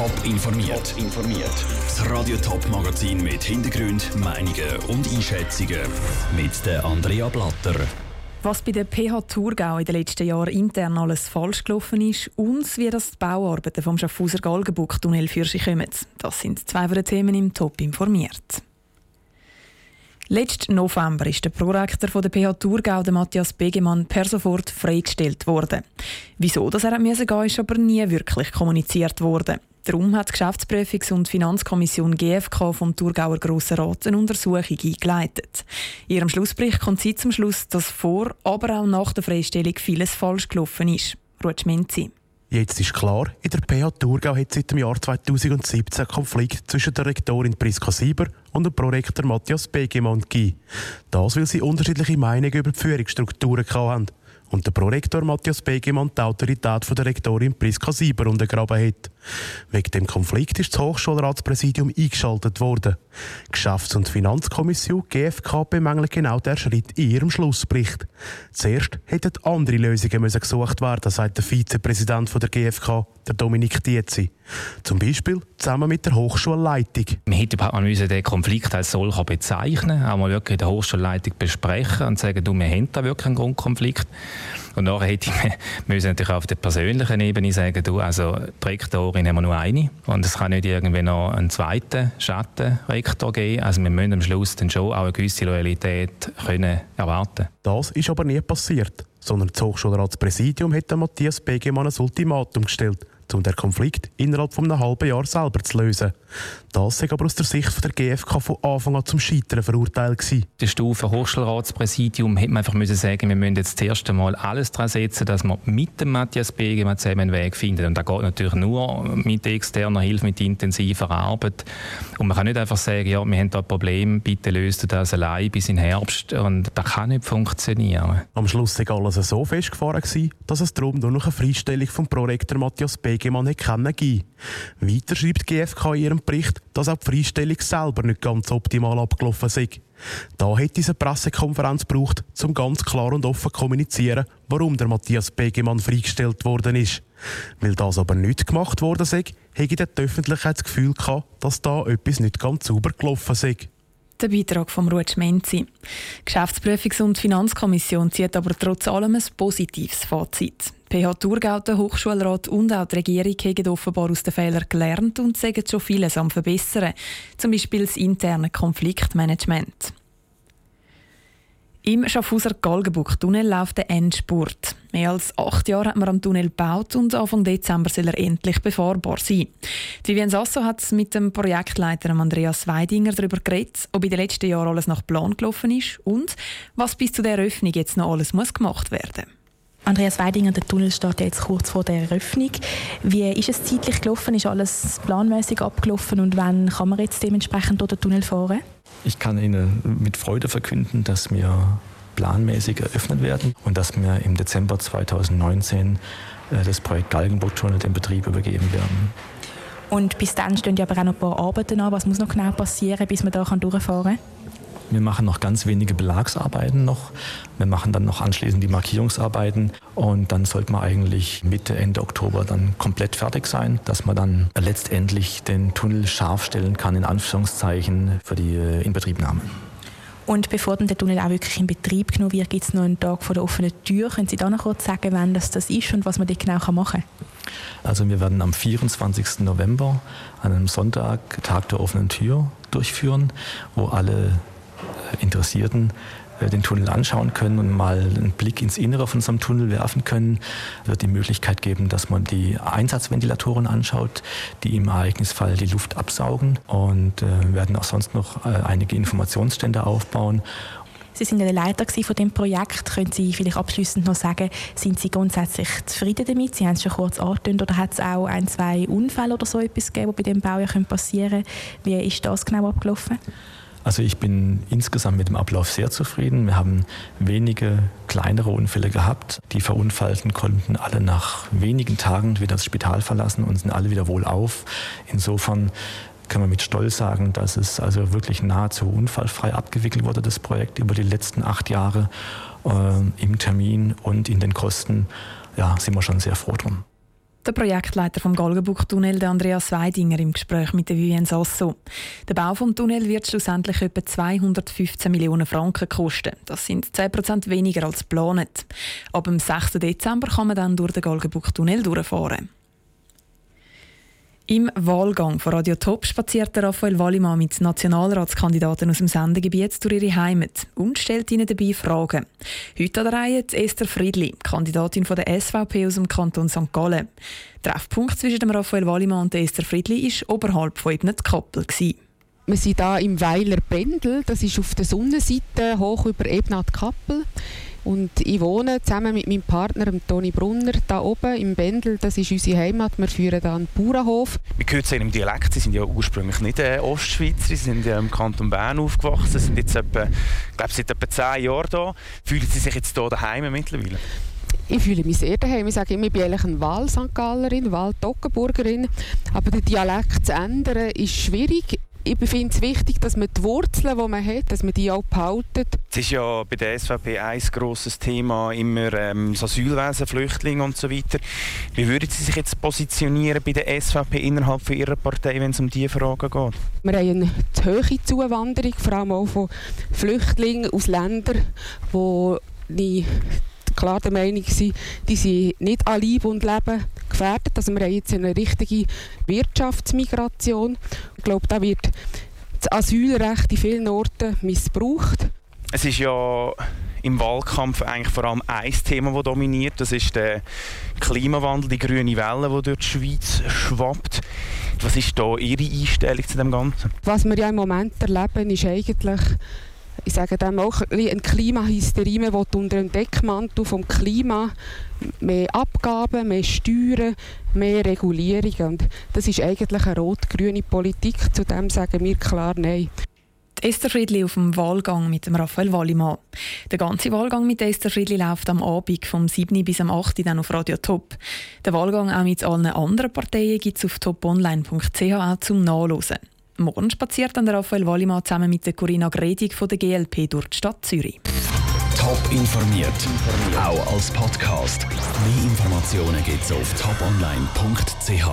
Top informiert. informiert. Das Radio Top Magazin mit Hintergrund, Meinungen und Einschätzungen mit der Andrea Blatter. Was bei der PH Thurgau in den letzten Jahren intern alles falsch gelaufen ist und wie das die Bauarbeiten vom Schaffhauser Galgenbuck-Tunnel für sich kommen. Das sind zwei den Themen im Top informiert. Letzten November ist der Prorektor der PH Thurgau, Matthias Begemann, per sofort freigestellt worden. Wieso dass er gehen musste, ist aber nie wirklich kommuniziert worden. Darum hat die Geschäftsprüfungs- und Finanzkommission GFK vom Thurgauer Grossen Rat eine Untersuchung eingeleitet. In ihrem Schlussbericht kommt sie zum Schluss, dass vor, aber auch nach der Freistellung vieles falsch gelaufen ist. Ruth Schmenzi. Jetzt ist klar, in der PH Thurgau hat seit dem Jahr 2017 Konflikt zwischen der Rektorin Priska Sieber und dem Prorektor Matthias Begemann gegeben. Das, weil sie unterschiedliche Meinungen über die Führungsstrukturen hatten und der Prorektor Matthias Begemann die Autorität von der Rektorin Priska Sieber untergraben hat. Wegen dem Konflikt ist das Hochschulratspräsidium eingeschaltet worden. Die Geschäfts- und Finanzkommission GFK bemängelt genau der Schritt in ihrem Schlussbericht. Zuerst hätten andere Lösungen gesucht werden, sagt der Vizepräsident der GFK, der Dominik Dietzi. Zum Beispiel zusammen mit der Hochschulleitung. Man hätte überhaupt den Konflikt als solcher bezeichnen, auch mal wirklich in der Hochschulleitung besprechen und sagen, du, wir haben da wirklich einen Grundkonflikt. Und nachher hätte ich müssen natürlich auf der persönlichen Ebene sagen, du, also die Rektorin haben wir nur eine und es kann nicht irgendwie noch einen zweiten Schattenrektor geben. Also wir müssen am Schluss dann schon auch eine gewisse Loyalität können erwarten. Das ist aber nie passiert, sondern das Hochschulratspräsidium hat Matthias Begemann ein Ultimatum gestellt um den Konflikt innerhalb von einem halben Jahr selber zu lösen. Das war aber aus der Sicht der GfK von Anfang an zum Scheitern verurteilt. Gewesen. Der Stufe Hochschulratspräsidium hätte man einfach müssen sagen, wir müssen jetzt das erste Mal alles daran setzen, dass wir mit dem Matthias Begemann zusammen einen Weg finden. Und das geht natürlich nur mit externer Hilfe, mit intensiver Arbeit. Und man kann nicht einfach sagen, ja, wir haben da ein Problem, bitte löst das allein bis in Herbst. Und das kann nicht funktionieren. Am Schluss war alles so festgefahren, dass es darum nur noch eine Freistellung vom Prorektor Matthias Begemann Begemann kennen Weiter schreibt die GfK in ihrem Bericht, dass auch die Freistellung selber nicht ganz optimal abgelaufen sei. Da hätte es Pressekonferenz gebraucht, um ganz klar und offen zu kommunizieren, warum der Matthias Begemann freigestellt worden ist. Weil das aber nicht gemacht worden sei, hätte die Öffentlichkeit das Gefühl gehabt, dass da etwas nicht ganz sauber gelaufen sei. Der Beitrag von Ruth. Die Geschäftsprüfungs- und Finanzkommission zieht aber trotz allem ein positives Fazit. PH Thurgau, der Hochschulrat und auch die Regierung haben offenbar aus den Fehlern gelernt und sagen schon vieles am Verbessern. Zum Beispiel das interne Konfliktmanagement. Im Schaffhauser Galgenbuck-Tunnel läuft der Endspurt. Mehr als acht Jahre hat man am Tunnel gebaut und Anfang Dezember soll er endlich befahrbar sein. Vivian Sasso hat mit dem Projektleiter Andreas Weidinger darüber geredet, ob in den letzten Jahren alles nach Plan gelaufen ist und was bis zu der Eröffnung jetzt noch alles muss gemacht werden Andreas Weidinger, der Tunnel steht jetzt kurz vor der Eröffnung. Wie ist es zeitlich gelaufen? Ist alles planmäßig abgelaufen und wann kann man jetzt dementsprechend durch den Tunnel fahren? Ich kann Ihnen mit Freude verkünden, dass wir planmäßig eröffnet werden und dass wir im Dezember 2019 äh, das Projekt Galgenburg-Tunnel in Betrieb übergeben werden. Und bis dann stehen ja aber auch noch ein paar Arbeiten an. Was muss noch genau passieren, bis man da durchfahren kann? Wir machen noch ganz wenige Belagsarbeiten noch. Wir machen dann noch anschließend die Markierungsarbeiten und dann sollte man eigentlich Mitte, Ende Oktober dann komplett fertig sein, dass man dann letztendlich den Tunnel scharf stellen kann, in Anführungszeichen, für die äh, Inbetriebnahme. Und bevor dann der Tunnel auch wirklich in Betrieb genommen wird, gibt es noch einen Tag vor der offenen Tür. Können Sie da noch kurz sagen, wann das, das ist und was man dort genau machen kann? Also wir werden am 24. November, an einem Sonntag, Tag der offenen Tür durchführen, wo alle Interessierten äh, den Tunnel anschauen können und mal einen Blick ins Innere von einem Tunnel werfen können, wird die Möglichkeit geben, dass man die Einsatzventilatoren anschaut, die im Ereignisfall die Luft absaugen und äh, werden auch sonst noch äh, einige Informationsstände aufbauen. Sie sind ja der Leiter von dem Projekt. Können Sie vielleicht abschließend noch sagen, sind Sie grundsätzlich zufrieden damit? Sie haben es schon kurz angedeutet, oder hat es auch ein, zwei Unfälle oder so etwas gegeben, die bei dem Bau ja passieren können? Wie ist das genau abgelaufen? Also ich bin insgesamt mit dem Ablauf sehr zufrieden. Wir haben wenige kleinere Unfälle gehabt. Die Verunfallten konnten alle nach wenigen Tagen wieder das Spital verlassen und sind alle wieder wohlauf. Insofern kann man mit Stolz sagen, dass es also wirklich nahezu unfallfrei abgewickelt wurde, das Projekt über die letzten acht Jahre äh, im Termin und in den Kosten. Ja, sind wir schon sehr froh drum. Der Projektleiter vom Galgenbuch-Tunnel, Andreas Weidinger, im Gespräch mit der Vivien Sasso. Der Bau des Tunnels wird schlussendlich etwa 215 Millionen Franken kosten. Das sind 10 Prozent weniger als geplant. Ab dem 6. Dezember kann man dann durch den Galgenbuch-Tunnel durchfahren. Im Wahlgang von Radio Top spaziert Raphael Wallimann mit Nationalratskandidaten aus dem Sendegebiet durch ihre Heimat und stellt ihnen dabei Fragen. Heute an der Reihe Esther Friedli, Kandidatin von der SVP aus dem Kanton St. Gallen. Der Treffpunkt zwischen dem Raphael Wallimann und Esther Friedli war oberhalb von eben die Kappel. Wir sind hier im Weiler Pendel, das ist auf der Sonnenseite hoch über Ebnat Kappel. Und ich wohne zusammen mit meinem Partner, Toni Brunner, da oben im Bendel. Das ist unsere Heimat. Wir führen hier einen Bauernhof. Wir hören es im Dialekt. Sie sind ja ursprünglich nicht äh, Ostschweizer. Sie sind ja im Kanton Bern aufgewachsen. Sie sind jetzt etwa, ich glaube, seit etwa zehn Jahren hier. Fühlen Sie sich jetzt hier daheim mittlerweile? Ich fühle mich sehr daheim. Ich sage immer, ich bin eigentlich eine Wahl-St. Gallerin, Wahl-Toggenburgerin. Aber den Dialekt zu ändern, ist schwierig ich finde es wichtig, dass man die Wurzeln, die man hat, dass man die auch behalten. Es ist ja bei der SVP ein grosses Thema, immer ähm, das Asylwesen, Flüchtlinge und so weiter. Wie würden Sie sich jetzt positionieren bei der SVP innerhalb von Ihrer Partei, wenn es um diese Fragen geht? Wir haben eine hohe Zuwanderung, vor allem auch von Flüchtlingen aus Ländern, die klar der Meinung sind, die sind nicht an Leib und Leben gefährdet. Also wir haben jetzt eine richtige Wirtschaftsmigration. Ich glaube, da wird das Asylrecht in vielen Orten missbraucht. Es ist ja im Wahlkampf eigentlich vor allem ein Thema, das dominiert. Das ist der Klimawandel, die grüne Welle, die durch die Schweiz schwappt. Was ist da Ihre Einstellung zu dem Ganzen? Was wir ja im Moment erleben, ist eigentlich ich sage dem auch eine Klimahysterie. Man will unter dem Deckmantel vom Klima mehr Abgaben, mehr Steuern, mehr Regulierungen. Und das ist eigentlich eine rot-grüne Politik. Zu dem sagen wir klar Nein. Esther Friedli auf dem Wahlgang mit dem Raphael Wallimann. Der ganze Wahlgang mit Esther Friedli läuft am Abend vom 7. bis am 8. dann auf Radio Top. Der Wahlgang auch mit allen anderen Parteien gibt es auf toponline.ch auch zum Nachlesen. Morgen spaziert dann der Raphael Wallimann zusammen mit der Corinna Gredig von der GLP durch die Stadt Zürich. Top informiert, auch als Podcast. Mehr Informationen gibt es auf toponline.ch.